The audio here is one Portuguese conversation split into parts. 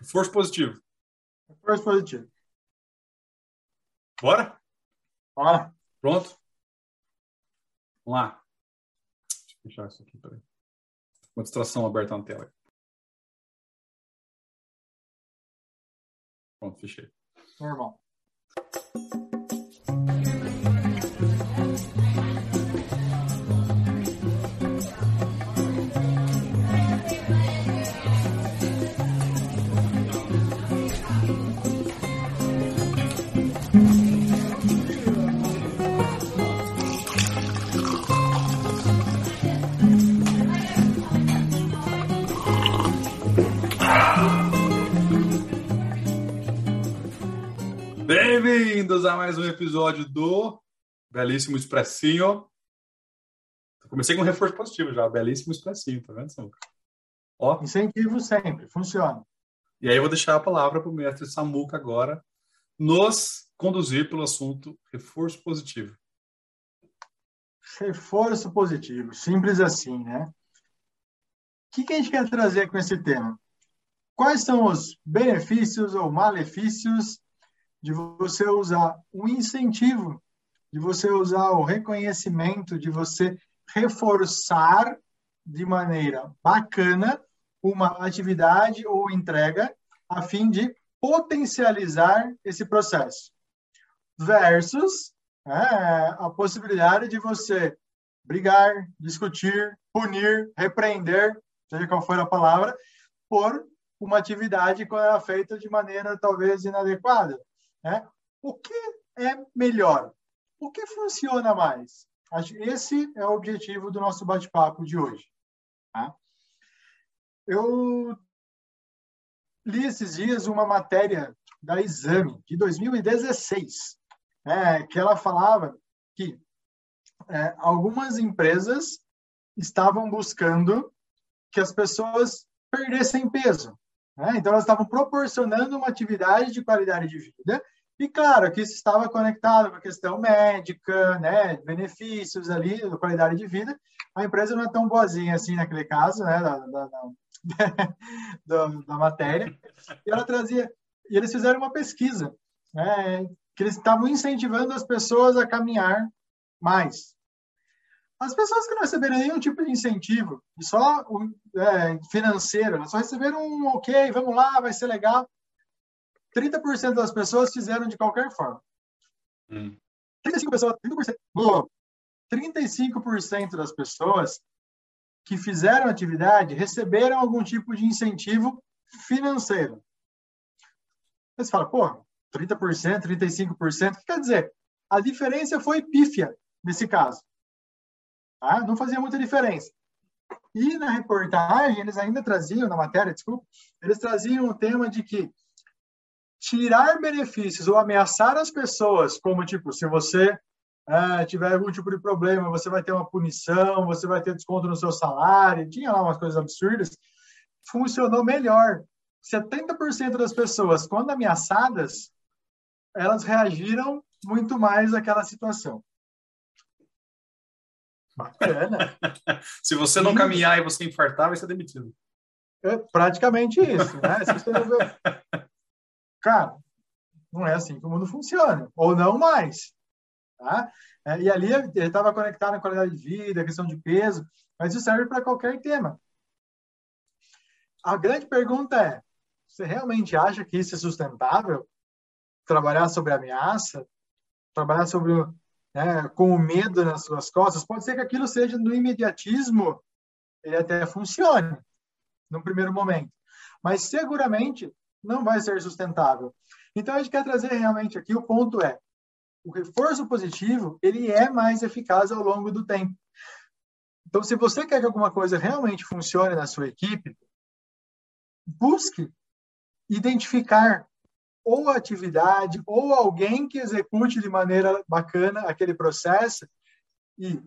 Reforço positivo. Reforço positivo. Bora? Bora. Pronto? Vamos lá. Deixa eu fechar isso aqui, peraí. Uma distração aberta na tela. Pronto, fechei. Normal. Mais um episódio do Belíssimo Expressinho. Comecei com um reforço positivo já, belíssimo expressinho, tá vendo, Samuca? Ó. Incentivo sempre, funciona. E aí eu vou deixar a palavra para o mestre Samuca agora nos conduzir pelo assunto reforço positivo. Reforço positivo, simples assim, né? O que, que a gente quer trazer com esse tema? Quais são os benefícios ou malefícios de você usar o incentivo, de você usar o reconhecimento, de você reforçar de maneira bacana uma atividade ou entrega a fim de potencializar esse processo. Versus é, a possibilidade de você brigar, discutir, punir, repreender, seja qual for a palavra, por uma atividade quando ela é feita de maneira talvez inadequada. Né? O que é melhor? O que funciona mais? Esse é o objetivo do nosso bate-papo de hoje. Tá? Eu li esses dias uma matéria da Exame, de 2016, é, que ela falava que é, algumas empresas estavam buscando que as pessoas perdessem peso. Né? Então, elas estavam proporcionando uma atividade de qualidade de vida. E, claro, que isso estava conectado com a questão médica, né? benefícios ali, da qualidade de vida. A empresa não é tão boazinha assim naquele caso, né? da, da, da, da matéria. E ela trazia... E eles fizeram uma pesquisa, né? que eles estavam incentivando as pessoas a caminhar mais. As pessoas que não receberam nenhum tipo de incentivo, só é, financeiro, só receberam um ok, vamos lá, vai ser legal. 30% das pessoas fizeram de qualquer forma. Hum. 35%, pessoas, 30%, 35% das pessoas que fizeram atividade receberam algum tipo de incentivo financeiro. Você fala, pô, 30%, 35%, o que quer dizer? A diferença foi pífia nesse caso. Tá? Não fazia muita diferença. E na reportagem, eles ainda traziam, na matéria, desculpa, eles traziam o tema de que tirar benefícios ou ameaçar as pessoas, como tipo, se você é, tiver algum tipo de problema, você vai ter uma punição, você vai ter desconto no seu salário, tinha lá umas coisas absurdas, funcionou melhor. 70% das pessoas, quando ameaçadas, elas reagiram muito mais àquela situação. Bacana. Se você não caminhar e você infartar, vai ser demitido. É praticamente isso, né? Se você não vê... Cara, não é assim que o mundo funciona. Ou não mais. Tá? É, e ali ele estava conectado à qualidade de vida, a questão de peso, mas isso serve para qualquer tema. A grande pergunta é: você realmente acha que isso é sustentável? Trabalhar sobre ameaça? Trabalhar sobre né, com o medo nas suas costas, pode ser que aquilo seja no imediatismo, ele até funcione, no primeiro momento. Mas seguramente não vai ser sustentável. Então a gente quer trazer realmente aqui o ponto é o reforço positivo ele é mais eficaz ao longo do tempo. Então se você quer que alguma coisa realmente funcione na sua equipe, busque identificar ou atividade ou alguém que execute de maneira bacana aquele processo e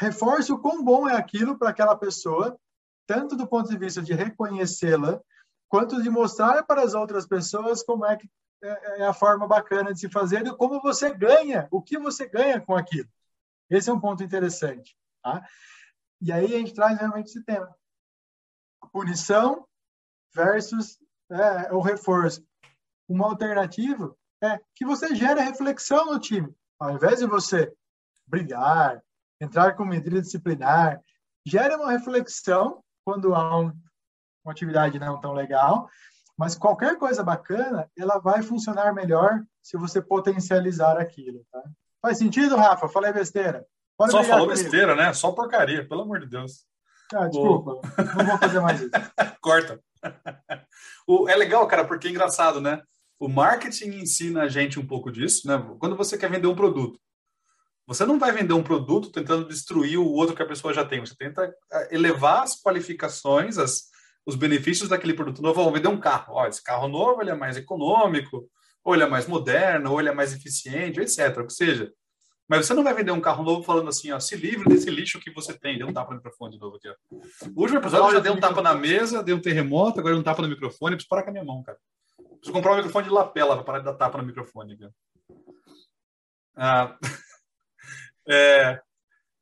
reforce o quão bom é aquilo para aquela pessoa, tanto do ponto de vista de reconhecê-la, quanto de mostrar para as outras pessoas como é que é, é a forma bacana de se fazer e como você ganha, o que você ganha com aquilo. Esse é um ponto interessante. Tá? E aí a gente traz realmente esse tema. Punição versus é, o reforço. Uma alternativa é que você gere reflexão no time. Ao invés de você brigar, entrar com medida disciplinar, gere uma reflexão quando há um, uma atividade não tão legal, mas qualquer coisa bacana, ela vai funcionar melhor se você potencializar aquilo. Tá? Faz sentido, Rafa? Falei besteira. Pode Só falou comigo. besteira, né? Só porcaria, pelo amor de Deus. Ah, desculpa, não vou fazer mais isso. Corta. o, é legal, cara, porque é engraçado, né? O marketing ensina a gente um pouco disso, né? Quando você quer vender um produto, você não vai vender um produto tentando destruir o outro que a pessoa já tem. Você tenta eh, elevar as qualificações, as, os benefícios daquele produto novo. Vou vender um carro. Ó, esse carro novo ele é mais econômico, ou ele é mais moderno, ou ele é mais eficiente, etc. Ou seja, mas você não vai vender um carro novo falando assim, ó, se livre desse lixo que você tem. Deu um tapa no microfone de novo aqui, ó. O último episódio já deu um tapa na mesa, deu um terremoto, agora um tapa no microfone. Preciso parar com a minha mão, cara. Preciso comprar um microfone de lapela para parar de dar tapa no microfone. Ah, é,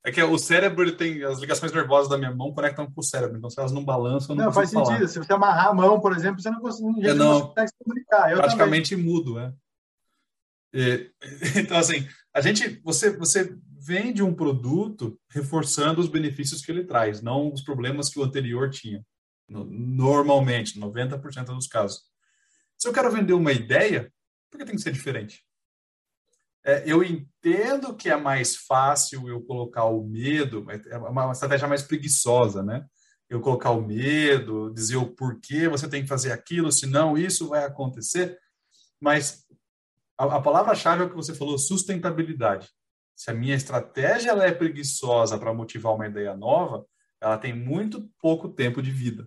é que o cérebro ele tem as ligações nervosas da minha mão conectam com o cérebro, então se elas não balançam, eu não, não faz falar. sentido. Se você amarrar a mão, por exemplo, você não consegue, é, não, não consegue se comunicar. Eu praticamente também. mudo, é. E, então assim, a gente, você, você vende um produto reforçando os benefícios que ele traz, não os problemas que o anterior tinha. Normalmente, 90% dos casos. Se eu quero vender uma ideia, por que tem que ser diferente? É, eu entendo que é mais fácil eu colocar o medo, é uma estratégia mais preguiçosa, né? Eu colocar o medo, dizer o porquê você tem que fazer aquilo, senão isso vai acontecer. Mas a, a palavra-chave é o que você falou, sustentabilidade. Se a minha estratégia ela é preguiçosa para motivar uma ideia nova, ela tem muito pouco tempo de vida.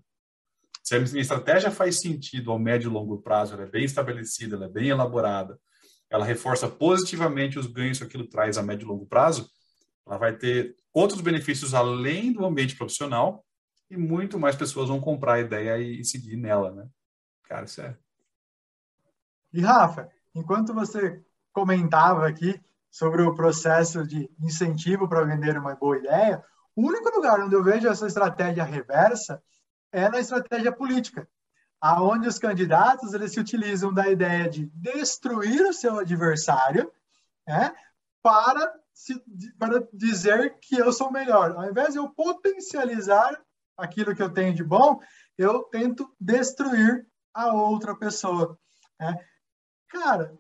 Se a minha estratégia faz sentido ao médio e longo prazo, ela é bem estabelecida, ela é bem elaborada, ela reforça positivamente os ganhos que aquilo traz a médio e longo prazo, ela vai ter outros benefícios além do ambiente profissional e muito mais pessoas vão comprar a ideia e seguir nela, né? Cara, isso é. E Rafa, enquanto você comentava aqui sobre o processo de incentivo para vender uma boa ideia, o único lugar onde eu vejo essa estratégia reversa é na estratégia política aonde os candidatos eles se utilizam da ideia de destruir o seu adversário né, para, se, para dizer que eu sou melhor. Ao invés de eu potencializar aquilo que eu tenho de bom, eu tento destruir a outra pessoa. Né? Cara,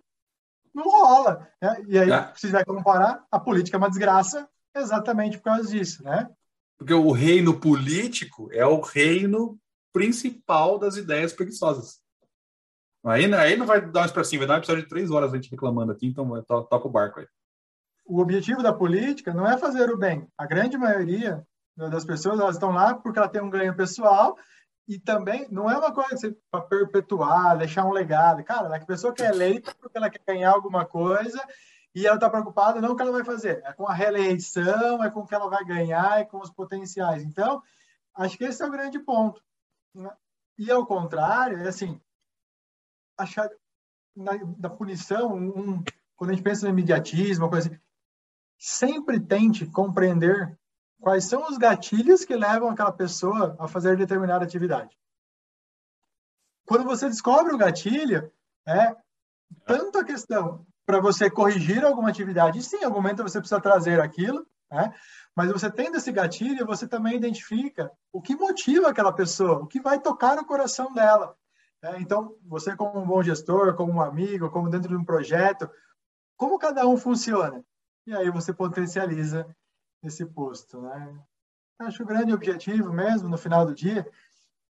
não rola. Né? E aí, é. se vai comparar, a política é uma desgraça exatamente por causa disso, né? Porque o reino político é o reino principal das ideias preguiçosas. Aí, aí não vai dar um expressinho, vai dar um episódio de três horas a gente reclamando aqui, então toca o barco aí. O objetivo da política não é fazer o bem. A grande maioria das pessoas elas estão lá porque ela tem um ganho pessoal e também não é uma coisa para perpetuar, deixar um legado. Cara, a pessoa que é eleita porque ela quer ganhar alguma coisa e ela está preocupada não com o que ela vai fazer, é com a reeleição, é com o que ela vai ganhar, é com os potenciais. Então, acho que esse é o grande ponto. E ao contrário, é assim, achar na, punição, um, quando a gente pensa no imediatismo, coisa assim, sempre tente compreender quais são os gatilhos que levam aquela pessoa a fazer determinada atividade. Quando você descobre o gatilho, é tanto a questão para você corrigir alguma atividade, sim, em algum momento você precisa trazer aquilo, né? Mas você tendo esse gatilho, você também identifica o que motiva aquela pessoa, o que vai tocar no coração dela. É, então, você como um bom gestor, como um amigo, como dentro de um projeto, como cada um funciona? E aí você potencializa esse posto, né? Acho o grande objetivo mesmo, no final do dia,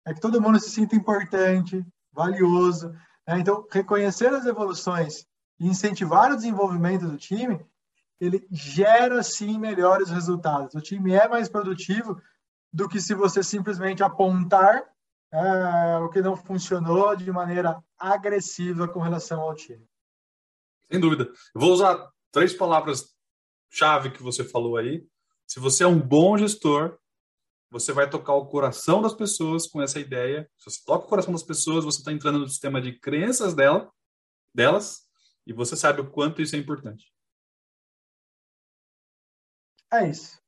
é que todo mundo se sinta importante, valioso. Né? Então, reconhecer as evoluções e incentivar o desenvolvimento do time ele gera sim melhores resultados. O time é mais produtivo do que se você simplesmente apontar é, o que não funcionou de maneira agressiva com relação ao time. Sem dúvida. Eu vou usar três palavras-chave que você falou aí. Se você é um bom gestor, você vai tocar o coração das pessoas com essa ideia. Se você toca o coração das pessoas, você está entrando no sistema de crenças dela, delas, e você sabe o quanto isso é importante. É isso.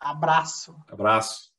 Abraço. Abraço.